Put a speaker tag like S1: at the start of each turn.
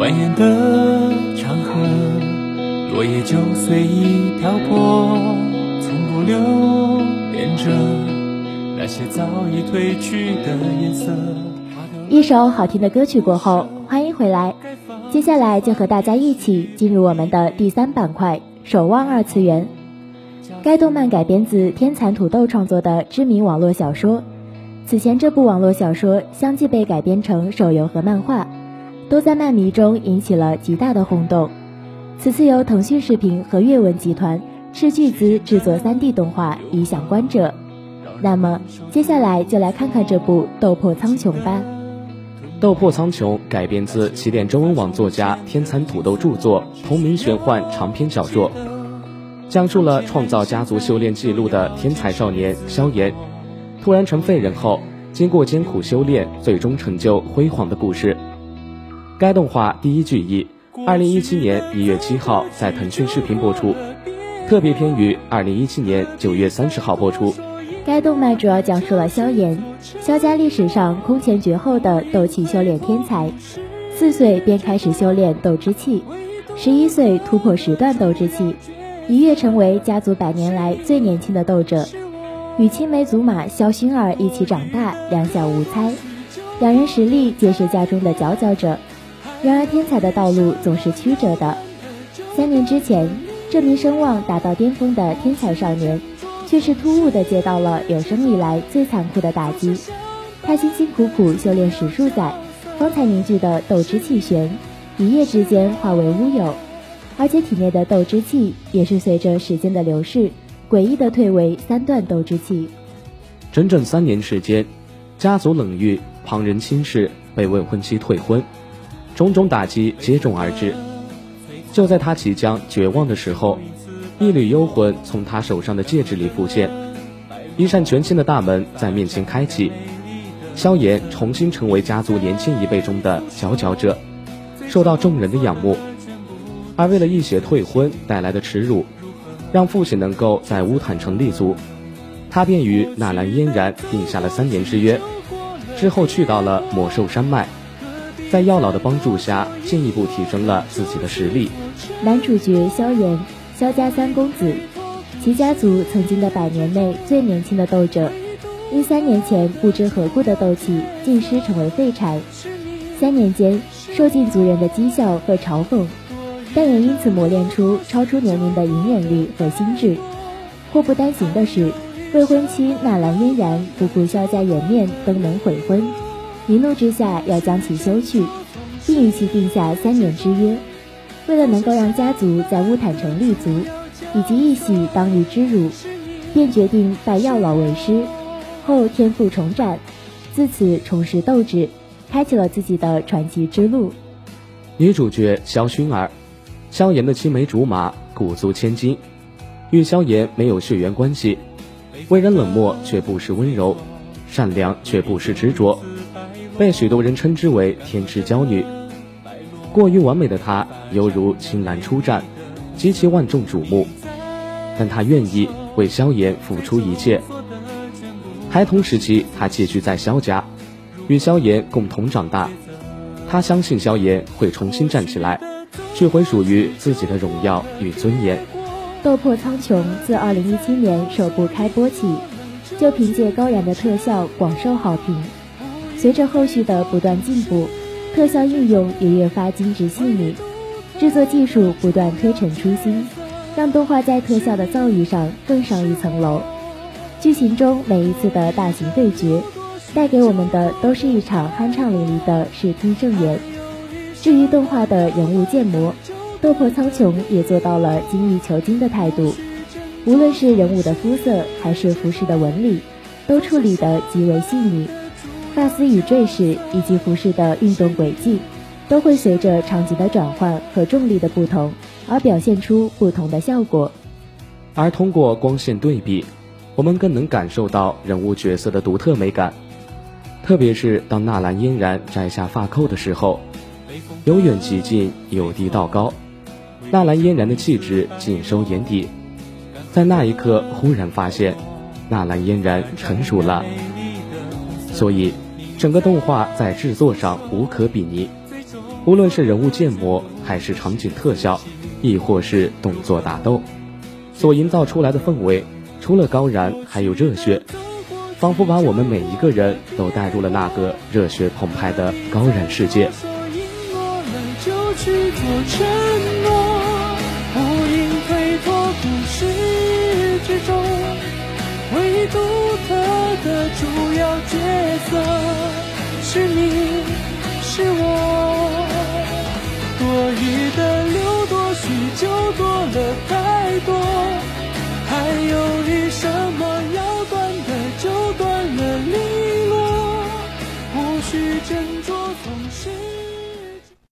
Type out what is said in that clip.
S1: 蜿蜒的长河落叶就随意漂泊从不留恋着那些早已褪去的颜色
S2: 一首好听的歌曲过后欢迎回来接下来就和大家一起进入我们的第三板块守望二次元。该动漫改编自天蚕土豆创作的知名网络小说此前这部网络小说相继被改编成手游和漫画。都在漫迷中引起了极大的轰动。此次由腾讯视频和阅文集团斥巨资制作 3D 动画，以享观者。那么，接下来就来看看这部《斗破苍穹》吧。
S3: 《斗破苍穹》改编自起点中文网作家天蚕土豆著作同名玄幻长篇小说，讲述了创造家族修炼记录的天才少年萧炎，突然成废人后，经过艰苦修炼，最终成就辉煌的故事。该动画第一句一，二零一七年一月七号在腾讯视频播出，特别篇于二零一七年九月三十号播出。
S2: 该动漫主要讲述了萧炎，萧家历史上空前绝后的斗气修炼天才，四岁便开始修炼斗之气，十一岁突破十段斗之气，一跃成为家族百年来最年轻的斗者，与青梅竹马萧薰儿一起长大，两小无猜，两人实力皆是家中的佼佼者。然而天才的道路总是曲折的，三年之前，这名声望达到巅峰的天才少年。却是突兀地接到了有生以来最残酷的打击。他辛辛苦苦修炼十数载，方才凝聚的斗之气旋，一夜之间化为乌有，而且体内的斗之气也是随着时间的流逝，诡异的退为三段斗之气。
S3: 整整三年时间，家族冷遇，旁人轻视，被未婚妻退婚，种种打击接踵而至。就在他即将绝望的时候。一缕幽魂从他手上的戒指里浮现，一扇全新的大门在面前开启，萧炎重新成为家族年轻一辈中的佼佼者，受到众人的仰慕。而为了一血退婚带来的耻辱，让父亲能够在乌坦城立足，他便与纳兰嫣然定下了三年之约。之后去到了魔兽山脉，在药老的帮助下，进一步提升了自己的实力。
S2: 男主角萧炎。萧家三公子，其家族曾经的百年内最年轻的斗者，因三年前不知何故的斗气尽失，成为废柴。三年间受尽族人的讥笑和嘲讽，但也因此磨练出超出年龄的隐忍力和心智。祸不单行的是，未婚妻纳兰嫣然不顾萧家颜面登门悔婚，一怒之下要将其休去，并与其定下三年之约。为了能够让家族在乌坦城立足，以及一洗当日之辱，便决定拜药老为师，后天赋重展，自此重拾斗志，开启了自己的传奇之路。
S3: 女主角萧薰儿，萧炎的青梅竹马，鼓足千金，与萧炎没有血缘关系，为人冷漠却不失温柔，善良却不失执着，被许多人称之为天之娇女。过于完美的她，犹如青兰出战，极其万众瞩目。但她愿意为萧炎付出一切。孩童时期，她寄居在萧家，与萧炎共同长大。她相信萧炎会重新站起来，取回属于自己的荣耀与尊严。
S2: 《斗破苍穹》自2017年首部开播起，就凭借高燃的特效广受好评。随着后续的不断进步。特效应用也越发精致细腻，制作技术不断推陈出新，让动画在特效的造诣上更上一层楼。剧情中每一次的大型对决，带给我们的都是一场酣畅淋漓的视听盛宴。至于动画的人物建模，斗破苍穹也做到了精益求精的态度，无论是人物的肤色还是服饰的纹理，都处理得极为细腻。发丝与坠饰以及服饰的运动轨迹，都会随着场景的转换和重力的不同而表现出不同的效果。
S3: 而通过光线对比，我们更能感受到人物角色的独特美感。特别是当纳兰嫣然摘下发扣的时候，由远及近，由低到高，纳兰嫣然的气质尽收眼底。在那一刻，忽然发现，纳兰嫣然成熟了。所以，整个动画在制作上无可比拟，无论是人物建模还是场景特效，亦或是动作打斗，所营造出来的氛围，除了高燃，还有热血，仿佛把我们每一个人都带入了那个热血澎湃的高燃世界。
S1: 唯一独特的主要角色是你，是我。多余的留多许就多了太多，